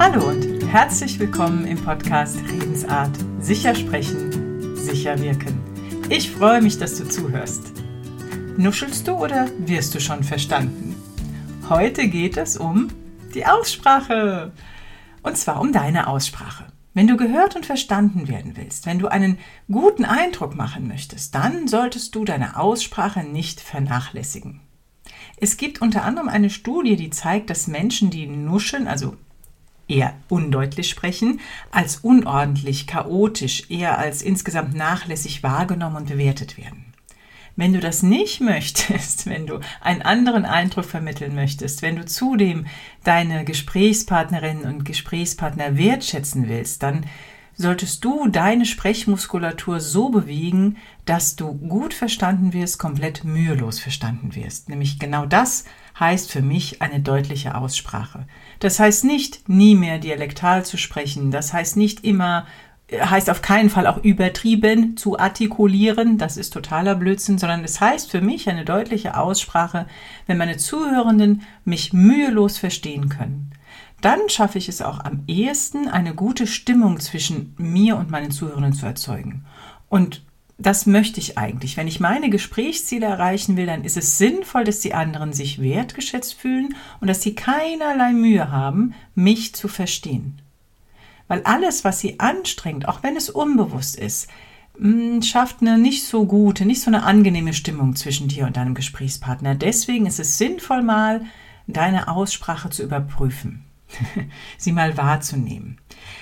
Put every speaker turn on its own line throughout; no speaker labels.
Hallo und herzlich willkommen im Podcast Redensart. Sicher sprechen, sicher wirken. Ich freue mich, dass du zuhörst. Nuschelst du oder wirst du schon verstanden? Heute geht es um die Aussprache. Und zwar um deine Aussprache. Wenn du gehört und verstanden werden willst, wenn du einen guten Eindruck machen möchtest, dann solltest du deine Aussprache nicht vernachlässigen. Es gibt unter anderem eine Studie, die zeigt, dass Menschen, die nuscheln, also eher undeutlich sprechen, als unordentlich, chaotisch, eher als insgesamt nachlässig wahrgenommen und bewertet werden. Wenn du das nicht möchtest, wenn du einen anderen Eindruck vermitteln möchtest, wenn du zudem deine Gesprächspartnerinnen und Gesprächspartner wertschätzen willst, dann solltest du deine Sprechmuskulatur so bewegen, dass du gut verstanden wirst, komplett mühelos verstanden wirst. Nämlich genau das heißt für mich eine deutliche Aussprache. Das heißt nicht, nie mehr dialektal zu sprechen. Das heißt nicht immer, heißt auf keinen Fall auch übertrieben zu artikulieren. Das ist totaler Blödsinn, sondern es heißt für mich eine deutliche Aussprache, wenn meine Zuhörenden mich mühelos verstehen können dann schaffe ich es auch am ehesten, eine gute Stimmung zwischen mir und meinen Zuhörern zu erzeugen. Und das möchte ich eigentlich. Wenn ich meine Gesprächsziele erreichen will, dann ist es sinnvoll, dass die anderen sich wertgeschätzt fühlen und dass sie keinerlei Mühe haben, mich zu verstehen. Weil alles, was sie anstrengt, auch wenn es unbewusst ist, mm, schafft eine nicht so gute, nicht so eine angenehme Stimmung zwischen dir und deinem Gesprächspartner. Deswegen ist es sinnvoll, mal deine Aussprache zu überprüfen. sie mal wahrzunehmen.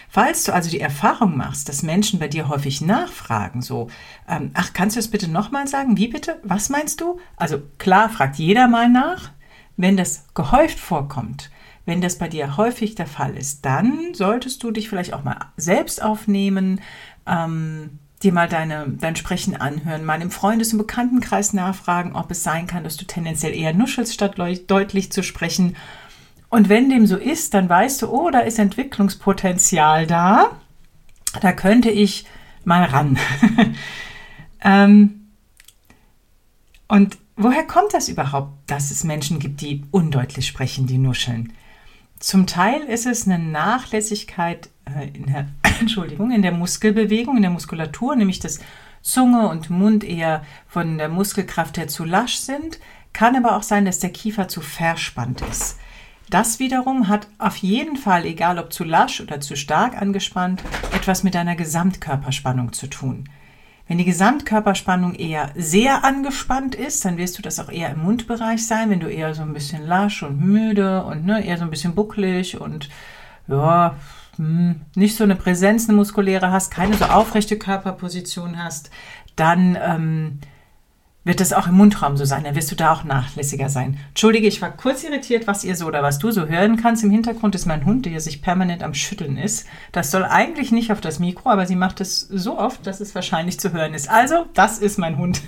Falls du also die Erfahrung machst, dass Menschen bei dir häufig nachfragen, so, ähm, ach, kannst du es bitte nochmal sagen? Wie bitte? Was meinst du? Also klar, fragt jeder mal nach. Wenn das gehäuft vorkommt, wenn das bei dir häufig der Fall ist, dann solltest du dich vielleicht auch mal selbst aufnehmen, ähm, dir mal deine, dein Sprechen anhören, mal im Freundes- und Bekanntenkreis nachfragen, ob es sein kann, dass du tendenziell eher nuschelst, statt deutlich zu sprechen und wenn dem so ist, dann weißt du, oh, da ist Entwicklungspotenzial da. Da könnte ich mal ran. ähm, und woher kommt das überhaupt, dass es Menschen gibt, die undeutlich sprechen, die nuscheln? Zum Teil ist es eine Nachlässigkeit äh, in der, Entschuldigung, in der Muskelbewegung, in der Muskulatur, nämlich dass Zunge und Mund eher von der Muskelkraft her zu lasch sind. Kann aber auch sein, dass der Kiefer zu verspannt ist. Das wiederum hat auf jeden Fall, egal ob zu lasch oder zu stark angespannt, etwas mit deiner Gesamtkörperspannung zu tun. Wenn die Gesamtkörperspannung eher sehr angespannt ist, dann wirst du das auch eher im Mundbereich sein. Wenn du eher so ein bisschen lasch und müde und ne, eher so ein bisschen bucklig und ja, hm, nicht so eine Präsenz, eine muskuläre hast, keine so aufrechte Körperposition hast, dann ähm, wird es auch im Mundraum so sein. Dann wirst du da auch nachlässiger sein. Entschuldige, ich war kurz irritiert, was ihr so oder was du so hören kannst. Im Hintergrund ist mein Hund, der sich permanent am Schütteln ist. Das soll eigentlich nicht auf das Mikro, aber sie macht es so oft, dass es wahrscheinlich zu hören ist. Also, das ist mein Hund.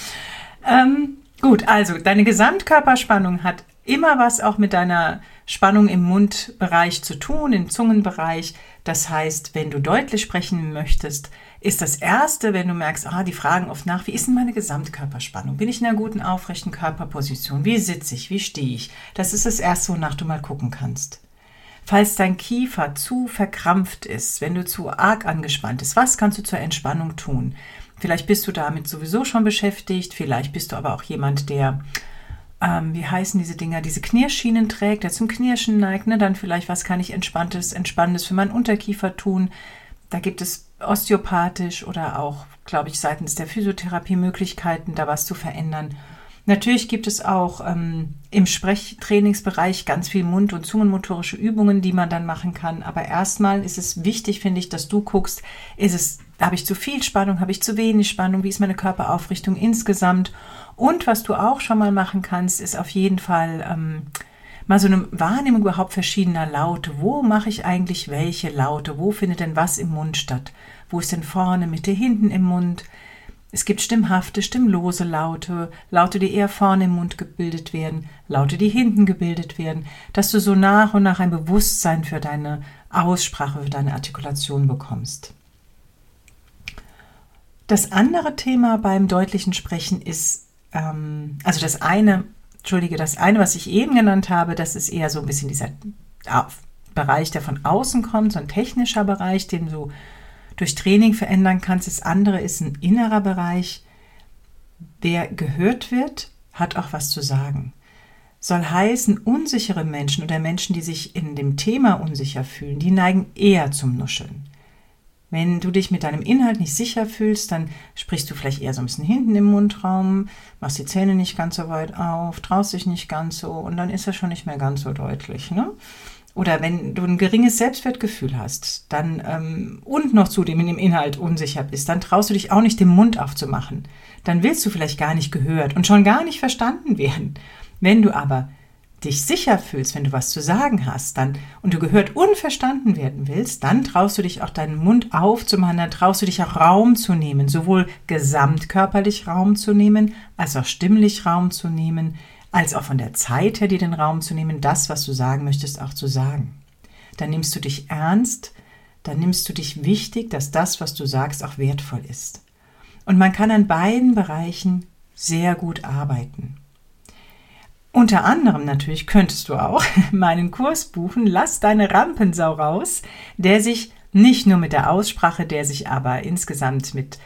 ähm, gut, also deine Gesamtkörperspannung hat immer was auch mit deiner Spannung im Mundbereich zu tun, im Zungenbereich. Das heißt, wenn du deutlich sprechen möchtest, ist das Erste, wenn du merkst, ah, die fragen oft nach, wie ist denn meine Gesamtkörperspannung? Bin ich in einer guten, aufrechten Körperposition? Wie sitze ich? Wie stehe ich? Das ist das Erste, wonach du mal gucken kannst. Falls dein Kiefer zu verkrampft ist, wenn du zu arg angespannt bist, was kannst du zur Entspannung tun? Vielleicht bist du damit sowieso schon beschäftigt, vielleicht bist du aber auch jemand, der ähm, wie heißen diese Dinger, diese Knirschschienen trägt, der zum Knirschen neigt, ne, dann vielleicht, was kann ich Entspanntes, Entspannendes für meinen Unterkiefer tun. Da gibt es osteopathisch oder auch, glaube ich, seitens der Physiotherapie Möglichkeiten, da was zu verändern. Natürlich gibt es auch ähm, im Sprechtrainingsbereich ganz viel Mund- und Zungenmotorische Übungen, die man dann machen kann. Aber erstmal ist es wichtig, finde ich, dass du guckst, ist es, habe ich zu viel Spannung, habe ich zu wenig Spannung, wie ist meine Körperaufrichtung insgesamt? Und was du auch schon mal machen kannst, ist auf jeden Fall ähm, mal so eine Wahrnehmung überhaupt verschiedener Laute. Wo mache ich eigentlich welche Laute? Wo findet denn was im Mund statt? Wo ist denn vorne, Mitte, hinten im Mund? Es gibt stimmhafte, stimmlose Laute, Laute, die eher vorne im Mund gebildet werden, Laute, die hinten gebildet werden, dass du so nach und nach ein Bewusstsein für deine Aussprache, für deine Artikulation bekommst. Das andere Thema beim deutlichen Sprechen ist, ähm, also das eine, entschuldige, das eine, was ich eben genannt habe, das ist eher so ein bisschen dieser Bereich, der von außen kommt, so ein technischer Bereich, den du durch Training verändern kannst. Das andere ist ein innerer Bereich, der gehört wird, hat auch was zu sagen. Soll heißen, unsichere Menschen oder Menschen, die sich in dem Thema unsicher fühlen, die neigen eher zum Nuscheln. Wenn du dich mit deinem Inhalt nicht sicher fühlst, dann sprichst du vielleicht eher so ein bisschen hinten im Mundraum, machst die Zähne nicht ganz so weit auf, traust dich nicht ganz so und dann ist er schon nicht mehr ganz so deutlich. Ne? Oder wenn du ein geringes Selbstwertgefühl hast, dann ähm, und noch zudem in dem Inhalt unsicher bist, dann traust du dich auch nicht, den Mund aufzumachen. Dann willst du vielleicht gar nicht gehört und schon gar nicht verstanden werden. Wenn du aber dich sicher fühlst, wenn du was zu sagen hast, dann und du gehört unverstanden werden willst, dann traust du dich auch deinen Mund aufzumachen, dann traust du dich auch Raum zu nehmen, sowohl gesamtkörperlich Raum zu nehmen, als auch stimmlich Raum zu nehmen, als auch von der Zeit her dir den Raum zu nehmen, das, was du sagen möchtest, auch zu sagen. Dann nimmst du dich ernst, dann nimmst du dich wichtig, dass das, was du sagst, auch wertvoll ist. Und man kann an beiden Bereichen sehr gut arbeiten. Unter anderem natürlich könntest du auch meinen Kurs buchen, lass deine Rampensau raus, der sich nicht nur mit der Aussprache, der sich aber insgesamt mit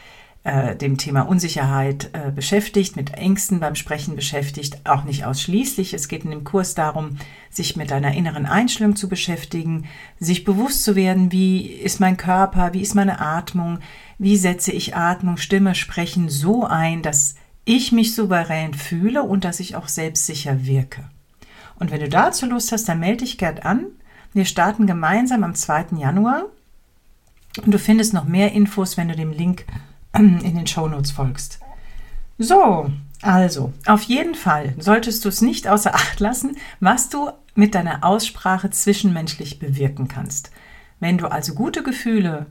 äh, dem Thema Unsicherheit äh, beschäftigt, mit Ängsten beim Sprechen beschäftigt, auch nicht ausschließlich. Es geht in dem Kurs darum, sich mit deiner inneren Einstellung zu beschäftigen, sich bewusst zu werden, wie ist mein Körper, wie ist meine Atmung, wie setze ich Atmung, Stimme, Sprechen so ein, dass ich mich souverän fühle und dass ich auch selbstsicher wirke. Und wenn du dazu Lust hast, dann melde dich gern an. Wir starten gemeinsam am 2. Januar und du findest noch mehr Infos, wenn du dem Link in den Shownotes folgst. So, also, auf jeden Fall solltest du es nicht außer Acht lassen, was du mit deiner Aussprache zwischenmenschlich bewirken kannst. Wenn du also gute Gefühle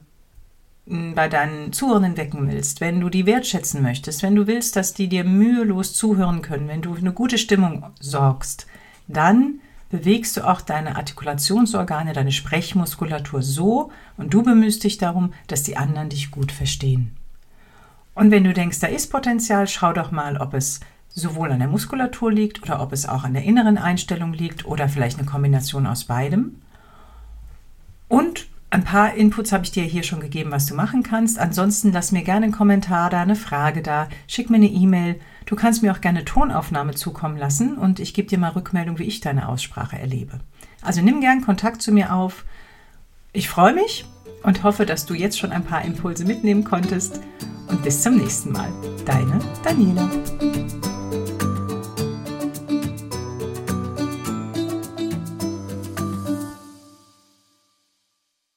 bei deinen Zuhörenden wecken willst, wenn du die wertschätzen möchtest, wenn du willst, dass die dir mühelos zuhören können, wenn du eine gute Stimmung sorgst, dann bewegst du auch deine Artikulationsorgane, deine Sprechmuskulatur so und du bemühst dich darum, dass die anderen dich gut verstehen. Und wenn du denkst, da ist Potenzial, schau doch mal, ob es sowohl an der Muskulatur liegt oder ob es auch an der inneren Einstellung liegt oder vielleicht eine Kombination aus beidem. Und ein paar Inputs habe ich dir hier schon gegeben, was du machen kannst. Ansonsten lass mir gerne einen Kommentar da, eine Frage da, schick mir eine E-Mail. Du kannst mir auch gerne Tonaufnahme zukommen lassen und ich gebe dir mal Rückmeldung, wie ich deine Aussprache erlebe. Also nimm gern Kontakt zu mir auf. Ich freue mich und hoffe, dass du jetzt schon ein paar Impulse mitnehmen konntest. Und bis zum nächsten Mal. Deine Daniela.